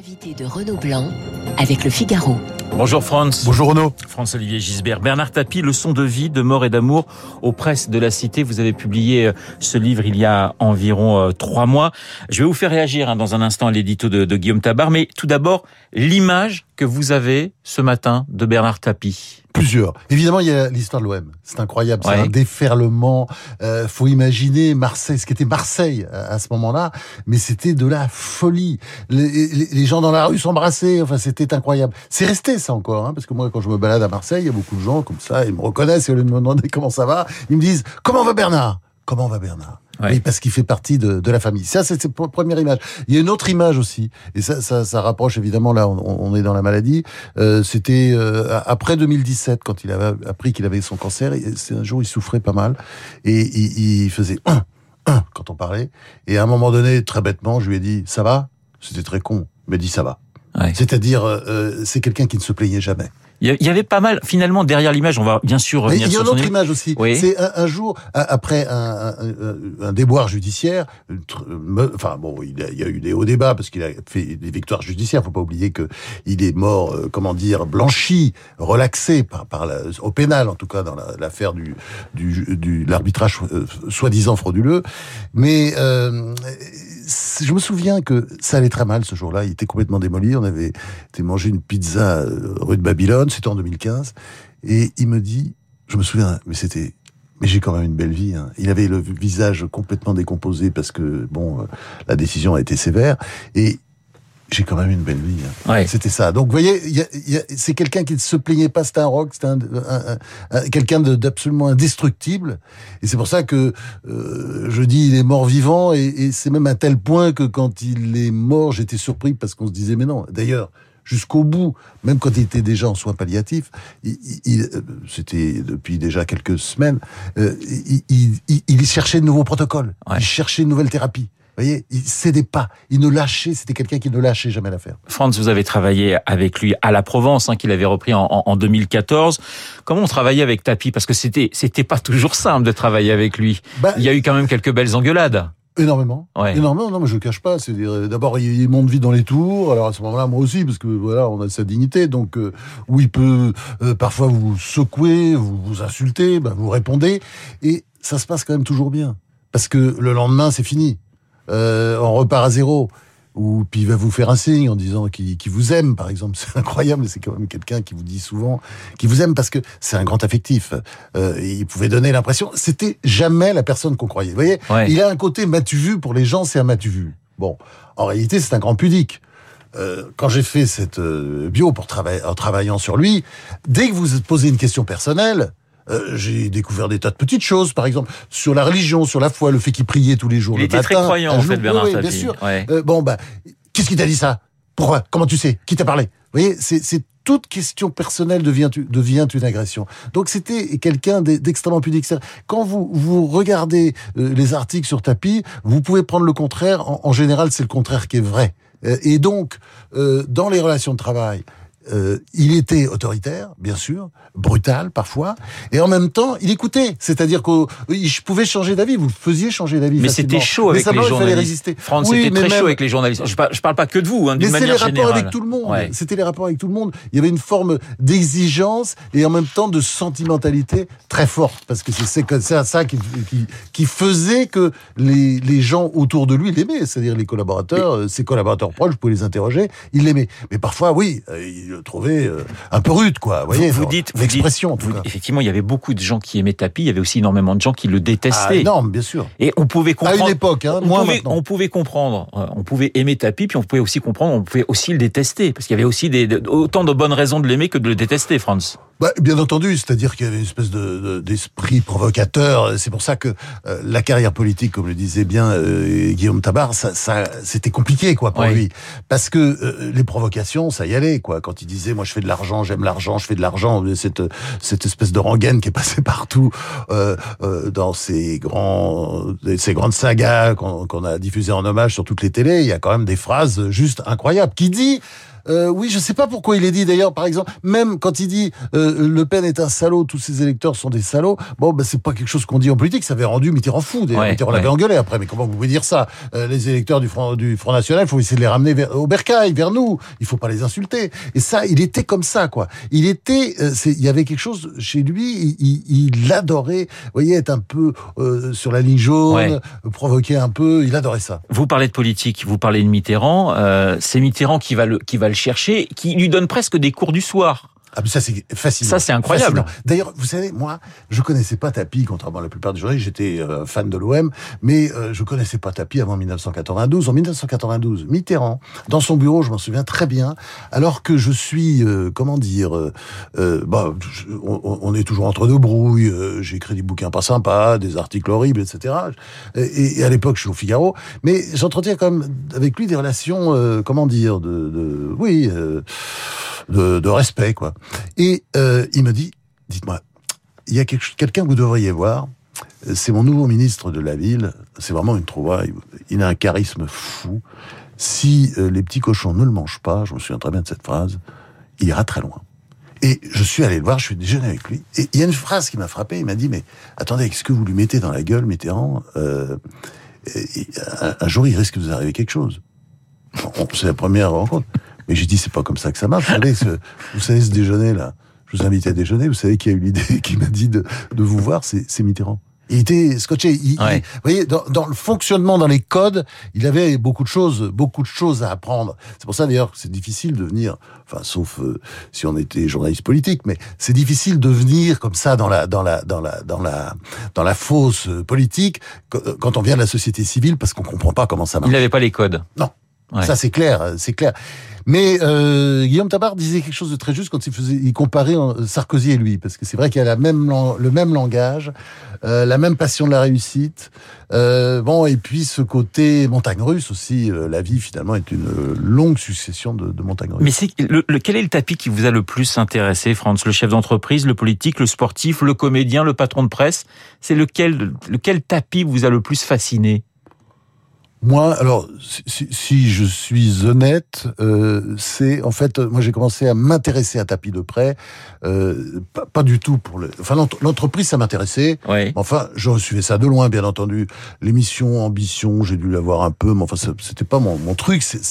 L'invité de Renaud Blanc avec le Figaro. Bonjour Franz. Bonjour Renaud. Franz-Olivier Gisbert. Bernard Tapie, Leçon de vie, de mort et d'amour aux presses de la Cité. Vous avez publié euh, ce livre il y a environ euh, trois mois. Je vais vous faire réagir hein, dans un instant à l'édito de, de Guillaume Tabar, mais tout d'abord, l'image que vous avez ce matin de Bernard Tapie. Plusieurs. Évidemment, il y a l'histoire de l'OM. C'est incroyable. C'est un déferlement. Euh, faut imaginer Marseille, ce qu'était Marseille à, à ce moment-là, mais c'était de la folie. Les, les- les gens dans la rue s'embrassaient. Enfin, c'était incroyable. C'est resté ça encore, hein, parce que moi, quand je me balade à Marseille, il y a beaucoup de gens comme ça, ils me reconnaissent et au lieu de me demander comment ça va, ils me disent comment va Bernard? Comment va Bernard Ouais. Oui, parce qu'il fait partie de, de la famille. Ça, c'est cette première image. Il y a une autre image aussi, et ça, ça, ça rapproche évidemment. Là, on, on est dans la maladie. Euh, C'était euh, après 2017, quand il avait appris qu'il avait son cancer. C'est un jour, il souffrait pas mal, et il, il faisait un, un quand on parlait. Et à un moment donné, très bêtement, je lui ai dit "Ça va? C'était très con. Il m'a dit "Ça va." Ouais. C'est-à-dire, euh, c'est quelqu'un qui ne se plaignait jamais. Il y avait pas mal, finalement, derrière l'image, on va bien sûr Mais revenir il y a une autre image. aussi. Oui. C'est un, un jour après un, un, un- déboire judiciaire. me- Enfin bon, il, a- il y a eu des hauts débats parce qu'il a fait des victoires judiciaires. Faut pas oublier que il est mort, euh, comment dire, blanchi, relaxé par, par la, au pénal en tout cas dans la- l'affaire du du, du l'arbitrage euh, soi-disant frauduleux. Mais euh, je me souviens que ça allait très mal ce jour-là. Il était complètement démoli. On avait été manger une pizza euh, rue de Babylone. C'était en 2015. Et il me dit, je me souviens, mais c'était, mais j'ai quand même une belle vie. hein. Il avait le visage complètement décomposé parce que bon, euh, la décision a été sévère et j'ai quand même une belle vie. hein. Ouais. C'était ça. Donc, vous voyez, il y a- il y a- c'est quelqu'un qui ne se plaignait pas. C'était un rock, c'était un, un- un- un- quelqu'un d'absolument indestructible. Et c'est pour ça que euh, je dis il est mort vivant. Et, et c'est même à tel point que quand il est mort, j'étais surpris parce qu'on se disait mais non. D'ailleurs. Jusqu'au bout, même quand il était déjà en soins palliatifs, il, il- euh, c'était depuis déjà quelques semaines, euh, il, il- il- il cherchait de nouveaux protocoles, Ouais. il cherchait de nouvelles thérapies. Vous voyez, il cédait pas, il ne lâchait, c'était quelqu'un qui ne lâchait jamais l'affaire. Franz, vous avez travaillé avec lui à la Provence, hein, qu'il avait repris en, en- en 2014. Comment on travaillait avec Tapie Parce que c'était c'était pas toujours simple de travailler avec lui. Bah, Il y a eu quand même quelques belles engueulades. Énormément. Ouais. Énormément, non, mais je le cache pas. C'est d'abord il, il monte vite dans les tours. Alors à ce moment-là, moi aussi, parce que voilà, on a sa dignité, donc euh, où il peut euh, parfois vous secouer, vous, vous insulter, bah, vous répondez, et ça se passe quand même toujours bien, parce que le lendemain c'est fini, Euh, on repart à zéro. Ou puis il va vous faire un signe en disant qu'il vous aime, par exemple. C'est incroyable, c'est quand même quelqu'un qui vous dit souvent qu'il vous aime parce que c'est un grand affectif. Euh, il pouvait donner l'impression, c'était jamais la personne qu'on croyait. Vous voyez, Ouais. il a un côté m'as-tu vu pour les gens, c'est un m'as-tu vu. Bon, en réalité, c'est un grand pudique. Euh, quand j'ai fait cette euh, bio pour travailler en travaillant sur lui, dès que vous posez une question personnelle, euh, j'ai découvert des tas de petites choses, par exemple sur la religion, sur la foi, le fait qu'il priait tous les jours. Il le était matin, très croyant, en fait, Bernard oui, bien sûr. Ouais. Euh, bon, bah, qu'est-ce qui t'a dit ça? Pourquoi? Comment tu sais? Qui t'a parlé? Vous voyez, c'est toute question personnelle devient, devient une agression. Donc c'était quelqu'un d'e- d'extrêmement pudique. Quand vous, vous regardez euh, les articles sur tapis, vous pouvez prendre le contraire. En, en général, c'est le contraire qui est vrai. Euh, et donc, euh, dans les relations de travail, euh, il était autoritaire, bien sûr, brutal parfois, et en même temps, il écoutait. C'est-à-dire qu'il pouvait changer d'avis, vous le faisiez changer d'avis. Mais c'était chaud Mais avec les simplement, il fallait journalistes. résister. Franz, Oui, c'était très même- chaud avec les journalistes. Je parle, je parle pas que de vous, hein, mais c'est les rapports avec tout le monde. Ouais. C'était les rapports avec tout le monde. Il y avait une forme d'exigence et en même temps de sentimentalité très forte parce que c'est que- ça qui, qui, qui faisait que les, les gens autour de lui l'aimaient, c'est-à-dire les collaborateurs, euh, ses collaborateurs proches, vous pouvez les interroger, ils l'aimaient. Mais parfois, oui, euh, le trouvaient euh, un peu rude, quoi. Vous, voyez, vous dites, l'expression, effectivement, il y avait beaucoup de gens qui aimaient Tapie. Il y avait aussi énormément de gens qui le Ah, détestaient. énorme, bien sûr. Et on pouvait À comprendre. une époque, hein, on, moins pouvait, on pouvait comprendre, euh, on pouvait aimer Tapi, puis on pouvait aussi comprendre, on pouvait aussi le détester, parce qu'il y avait aussi des, de- autant de bonnes raisons de l'aimer que de le détester, Franz. Bah, bien entendu, c'est-à-dire qu'il y avait une espèce de, de- d'esprit provocateur. C'est pour ça que euh, la carrière politique, comme le disait bien euh, Guillaume Tabar, ça, ça, c'était compliqué quoi pour lui, parce que euh, les provocations, ça y allait quoi. Quand disait, moi je fais de l'argent, j'aime l'argent, je fais de l'argent, cette cette espèce de rengaine qui est passée partout euh, euh, dans ces grands, ces grandes sagas qu'on, qu'on a diffusées en hommage sur toutes les télés, il y a quand même des phrases juste incroyables. Qui dit Euh, oui, je sais pas pourquoi il est dit d'ailleurs. Par exemple, même quand il dit euh, Le Pen est un salaud, tous ses électeurs sont des salauds. Bon, ben c'est pas quelque chose qu'on dit en politique. Ça avait rendu Mitterrand fou. D'ailleurs, Ouais, Mitterrand ouais. l'avait engueulé après. Mais comment vous pouvez dire ça? Euh, Les électeurs du Front du Front National, il faut essayer de les ramener vers, au bercail, vers nous. Il faut pas les insulter. Et ça, il était comme ça, quoi. Il était, euh, il y avait quelque chose chez lui. Il, il, il adorait, vous voyez, être un peu euh, sur la ligne jaune, Ouais. provoquer un peu. Il adorait ça. Vous parlez de politique, vous parlez de Mitterrand. euh, c'est Mitterrand qui va le qui va le chercher, qui lui donne presque des cours du soir. Ah, mais ça, c'est fascinant. Ça, c'est incroyable. D'ailleurs, vous savez, moi, je connaissais pas Tapi, contrairement à la plupart des journalistes. J'étais euh, fan de l'OM, mais euh, je connaissais pas Tapi avant 1992. En 1992, Mitterrand, dans son bureau, je m'en souviens très bien, alors que je suis, euh, comment dire, euh, euh, bah, je- on, on est toujours entre deux brouilles. J'ai écrit des bouquins pas sympas, des articles horribles, etc. Et, et à l'époque, je suis au Figaro, mais j'entretiens quand même avec lui des relations, euh, comment dire, de, de oui. De, de respect, quoi. Et euh, il me dit, dites-moi, il y a quelqu'un que vous devriez voir. C'est mon nouveau ministre de la ville. C'est vraiment une trouvaille. Il a un charisme fou. Si euh, les petits cochons ne le mangent pas, je me souviens très bien de cette phrase, il ira très loin. Et je suis allé le voir, je suis déjeuné avec lui. Et il y a une phrase qui m'a frappé. Il m'a dit, mais attendez, qu'est-ce que vous lui mettez dans la gueule, Mitterrand euh, un, un jour, il risque de vous arriver quelque chose. On- C'est la première rencontre. Mais j'ai dit, c'est pas comme ça que ça marche. Vous savez, ce, vous savez, ce déjeuner là, je vous invite à déjeuner. Vous savez qui a eu l'idée, qui m'a dit de, de vous voir, c'est Mitterrand. Il était scotché. Il, Ouais. il- vous voyez, dans, dans le fonctionnement, dans les codes, il avait beaucoup de choses, beaucoup de choses à apprendre. C'est pour ça d'ailleurs que c'est difficile de venir, enfin, sauf euh, si on était journaliste politique, mais c'est difficile de venir comme ça dans la, dans la, dans la, dans la, dans la fosse euh, politique quand quand on vient de la société civile parce qu'on comprend pas comment ça marche. Il n'avait pas les codes. Non. Ouais. Ça c'est clair, c'est clair. Mais euh, Guillaume Tabar disait quelque chose de très juste quand il faisait, il comparait euh, Sarkozy et lui, parce que c'est vrai qu'il y a la même le même langage, euh, la même passion de la réussite. Euh, bon, et puis ce côté montagne russe aussi. euh, la vie finalement est une euh, longue succession de, de montagnes russes. Mais c'est le, le- quel est le tapis qui vous a le plus intéressé, Franz? Le chef d'entreprise, le politique, le sportif, le comédien, le patron de presse? C'est lequel lequel tapis vous a le plus fasciné? Moi, alors, si, si- je suis honnête, euh, c'est en fait, moi j'ai commencé à m'intéresser à tapis de près, euh, pas, pas du tout pour le. Enfin, l'ent- l'entreprise, ça m'intéressait. Oui. Enfin, je suivais ça de loin, bien entendu. L'émission Ambition, j'ai dû la voir un peu, mais enfin, c'était pas mon, mon truc. C'est-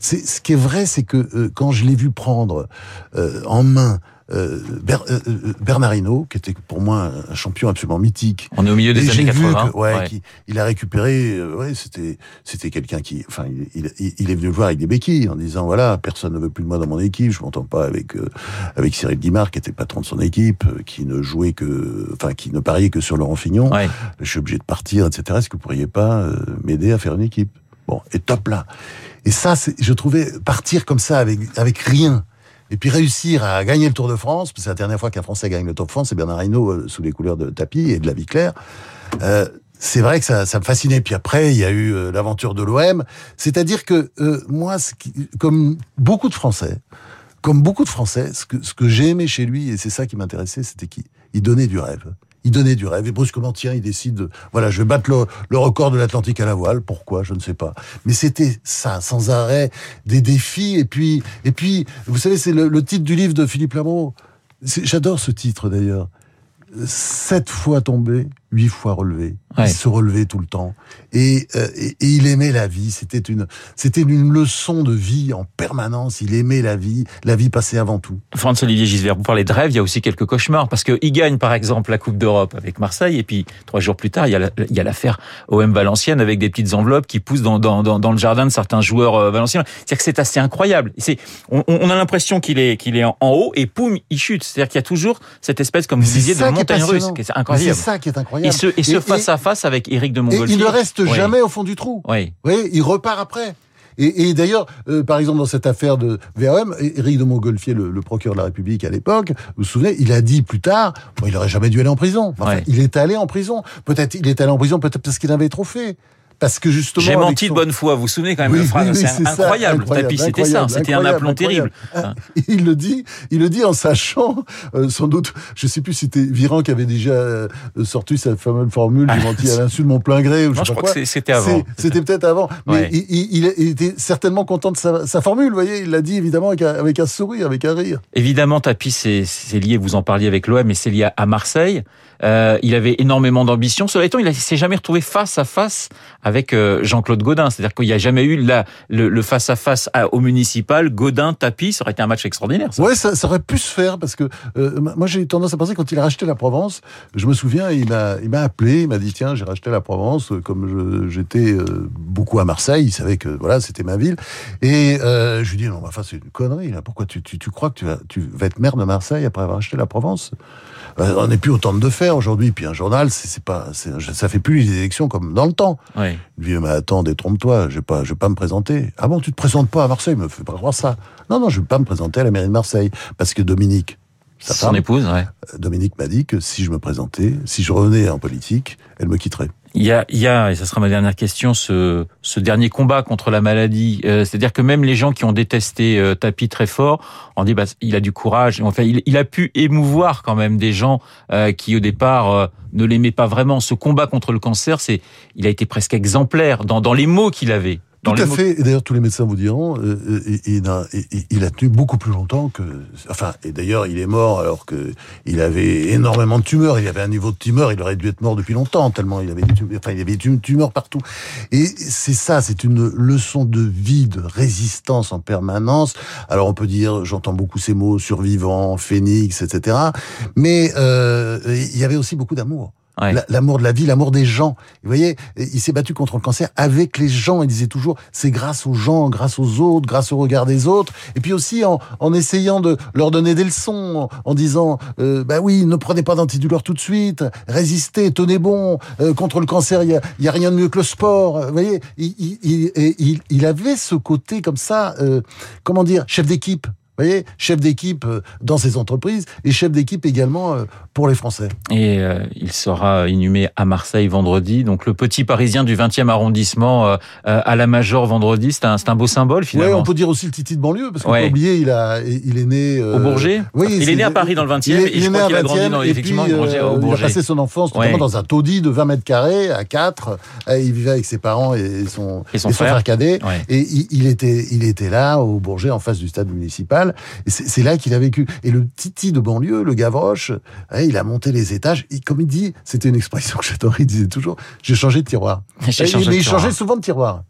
ce qui est vrai, c'est que euh, quand je l'ai vu prendre euh, en main euh, Ber- euh, euh, Bernard Hinault, qui était pour moi un champion absolument mythique, On est au milieu et des j'ai années vu 80. que, ouais, Ouais. qu'il- il a récupéré, euh, ouais, c'était, c'était quelqu'un qui, enfin, il, il, il est venu le voir avec des béquilles en disant voilà, personne ne veut plus de moi dans mon équipe, je m'entends pas avec euh, avec Cyril Guimard qui était patron de son équipe, qui ne jouait que, enfin, qui ne pariait que sur Laurent Fignon. Ouais. Je suis obligé de partir, etc. Est-ce que vous pourriez pas m'aider à faire une équipe? Bon, et top là. Et ça, c'est, je trouvais partir comme ça avec avec rien. Et puis réussir à gagner le Tour de France, parce que c'est la dernière fois qu'un Français gagne le Tour de France, c'est Bernard Hinault euh, sous les couleurs de tapis et de la vie claire. Euh, c'est vrai que ça, ça me fascinait. Puis après, il y a eu euh, l'aventure de l'OM. C'est-à-dire que euh, moi, qui- comme beaucoup de Français, comme beaucoup de Français, ce que, ce que j'ai aimé chez lui, et c'est ça qui m'intéressait, c'était qu'il il donnait du rêve. Il donnait du rêve. Et brusquement, tiens, il décide, de, voilà, je vais battre le, record de l'Atlantique à la voile. Pourquoi? Je ne sais pas. Mais c'était ça, sans arrêt, des défis. Et puis, et puis, vous savez, c'est le, titre du livre de Philippe. C'est- J'adore ce titre d'ailleurs. Sept fois tombé, huit fois relevé. Ouais. Il se relevait tout le temps. Et, euh, et, et il aimait la vie. C'était une, c'était une leçon de vie en permanence. Il aimait la vie. La vie passait avant tout. Franz-Olivier Gisbert, vous parlez de rêve, il y a aussi quelques cauchemars, parce qu'il gagne par exemple la Coupe d'Europe avec Marseille, et puis trois jours plus tard, il y a la- l'affaire OM Valenciennes avec des petites enveloppes qui poussent dans, dans, dans, dans le jardin de certains joueurs euh, valenciens. C'est-à-dire que c'est assez incroyable. C'est, on, on a l'impression qu'il est, qu'il est en, en haut, et poum, il chute. C'est-à-dire qu'il y a toujours cette espèce, comme vous disiez, de qui est C'est incroyable. ça qui est Et incroyable. ce, et ce face à face avec Éric de Montgolfier. il ne reste Oui. jamais au fond du trou. Oui. Oui, il repart après. Et, et d'ailleurs, euh, par exemple, dans cette affaire de VAM, Éric de Montgolfier, le, le procureur de la République à l'époque, vous vous souvenez, il a dit plus tard, bon, il aurait jamais dû aller en prison. Enfin, Ouais. il est allé en prison. Peut-être il est allé en prison, peut-être parce qu'il avait trop fait. Parce que justement. J'ai menti de bonne foi. Vous vous souvenez quand même oui, phrase oui, c'est incroyable. incroyable, Tapis, c'était ça. C'était un aplomb terrible. Ah, il le dit, il le dit en sachant, euh, sans doute, je sais plus si c'était Viran qui avait déjà euh, sorti cette fameuse formule, j'ai menti à l'insu de mon plein gré. Ou non, je, je crois que c'était avant. C'était peut-être avant. Mais ouais. il, il, il, était certainement content de sa, sa formule, vous voyez. Il l'a dit évidemment avec un, avec un, sourire, avec un rire. Évidemment, Tapis, c'est lié, vous en parliez avec l'OM, mais c'est lié à Marseille. Euh, il avait énormément d'ambition. Cela étant, il ne s'est jamais retrouvé face à face avec euh, Jean-Claude Godin. C'est-à-dire qu'il n'y a jamais eu la, le, face à face au municipal. Godin, Tapis, ça aurait été un match extraordinaire. Ça. Ouais, ça, aurait pu se faire parce que euh, moi j'ai tendance à penser quand il a racheté la Provence. Je me souviens, il m'a appelé, il m'a dit tiens j'ai racheté la Provence. Comme j'étais euh, beaucoup à Marseille, il savait que voilà c'était ma ville. Et euh, je lui dis non, enfin c'est une connerie. Là. Pourquoi tu crois que tu vas, tu vas être maire de Marseille après avoir acheté la Provence? Euh, on n'est plus autant de faire aujourd'hui. Puis un journal, c'est pas, ça fait plus les élections comme dans le temps. Oui. Il dit mais attends, détrompe-toi, je vais pas, je vais pas me présenter. Ah bon, tu te présentes pas à Marseille, me fais pas croire ça. Non non, je vais pas me présenter à la mairie de Marseille parce que Dominique, sa Son femme, épouse, ouais. Dominique m'a dit que si je me présentais, si je revenais en politique, elle me quitterait. Il y a, il y a, et ça sera ma dernière question, ce, ce dernier combat contre la maladie. Euh, C'est-à-dire que même les gens qui ont détesté euh, Tapi très fort, on dit bah il a du courage. Enfin, il, il a pu émouvoir quand même des gens euh, qui au départ euh, ne l'aimaient pas vraiment. Ce combat contre le cancer, c'est, il a été presque exemplaire dans, dans les mots qu'il avait. Tout à fait. Et d'ailleurs, tous les médecins vous diront, euh, il, a, il a tenu beaucoup plus longtemps que. Enfin, et d'ailleurs, il est mort alors que il avait énormément de tumeurs. Il avait un niveau de tumeur. Il aurait dû être mort depuis longtemps tellement il avait des tumeurs. Enfin, il avait des tumeurs partout. Et c'est ça, c'est une leçon de vie, de résistance en permanence. Alors, on peut dire, j'entends beaucoup ces mots survivant, phénix, etc. Mais euh, il y avait aussi beaucoup d'amour. L'amour de la vie, l'amour des gens. Vous voyez, il s'est battu contre le cancer avec les gens. Il disait toujours, c'est grâce aux gens, grâce aux autres, grâce au regard des autres. Et puis aussi en, en essayant de leur donner des leçons, en disant, euh, bah oui, ne prenez pas d'antidouleur tout de suite, résistez, tenez bon. Euh, contre le cancer, il y a, a, rien de mieux que le sport. Vous voyez, il, il, il, il avait ce côté comme ça, euh, comment dire, chef d'équipe. Vous voyez, chef d'équipe dans ces entreprises et chef d'équipe également pour les Français. Et euh, il sera inhumé à Marseille vendredi. Donc le petit Parisien du 20e arrondissement euh, à la Major vendredi, c'est un, un beau symbole finalement. Oui, on peut dire aussi le Titi de banlieue parce qu'on Ouais. peut oublier, il a, il est né euh, Au Bourget Oui, Il est né à Paris dans le 20e il est- et il je crois qu'il a grandi 20e, dans, et effectivement puis, au euh, il a Bourget. passé son enfance notamment Ouais. dans un taudis de 20 mètres carrés à 4. Il vivait avec ses parents et son, Et son frère. cadet. Ouais. Et il, il était, il était là au Bourget en face du stade municipal. Et c'est là qu'il a vécu. Et le Titi de banlieue, le Gavroche, ouais, il a monté les étages. Et comme il dit, c'était une expression que j'adorais. Il disait toujours, j'ai changé de tiroir. Changé de mais il tiroir. changeait souvent de tiroir.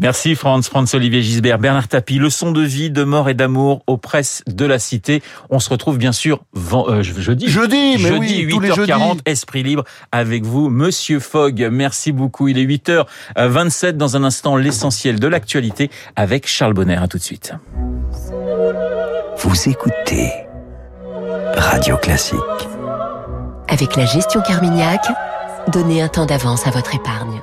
Merci Franz, Franz Olivier Gisbert, Bernard Tapie, leçon de vie, de mort et d'amour aux presses de la cité. On se retrouve bien sûr euh, je- jeudi. Jeudi, mais jeudi, oui, tous les 8h40, jeudis. Esprit Libre avec vous, Monsieur Fogg. Merci beaucoup. Il est 8h27 dans un instant, l'essentiel de l'actualité avec Charles Bonner. À tout de suite. Vous écoutez Radio Classique. Avec la gestion Carmignac, donnez un temps d'avance à votre épargne.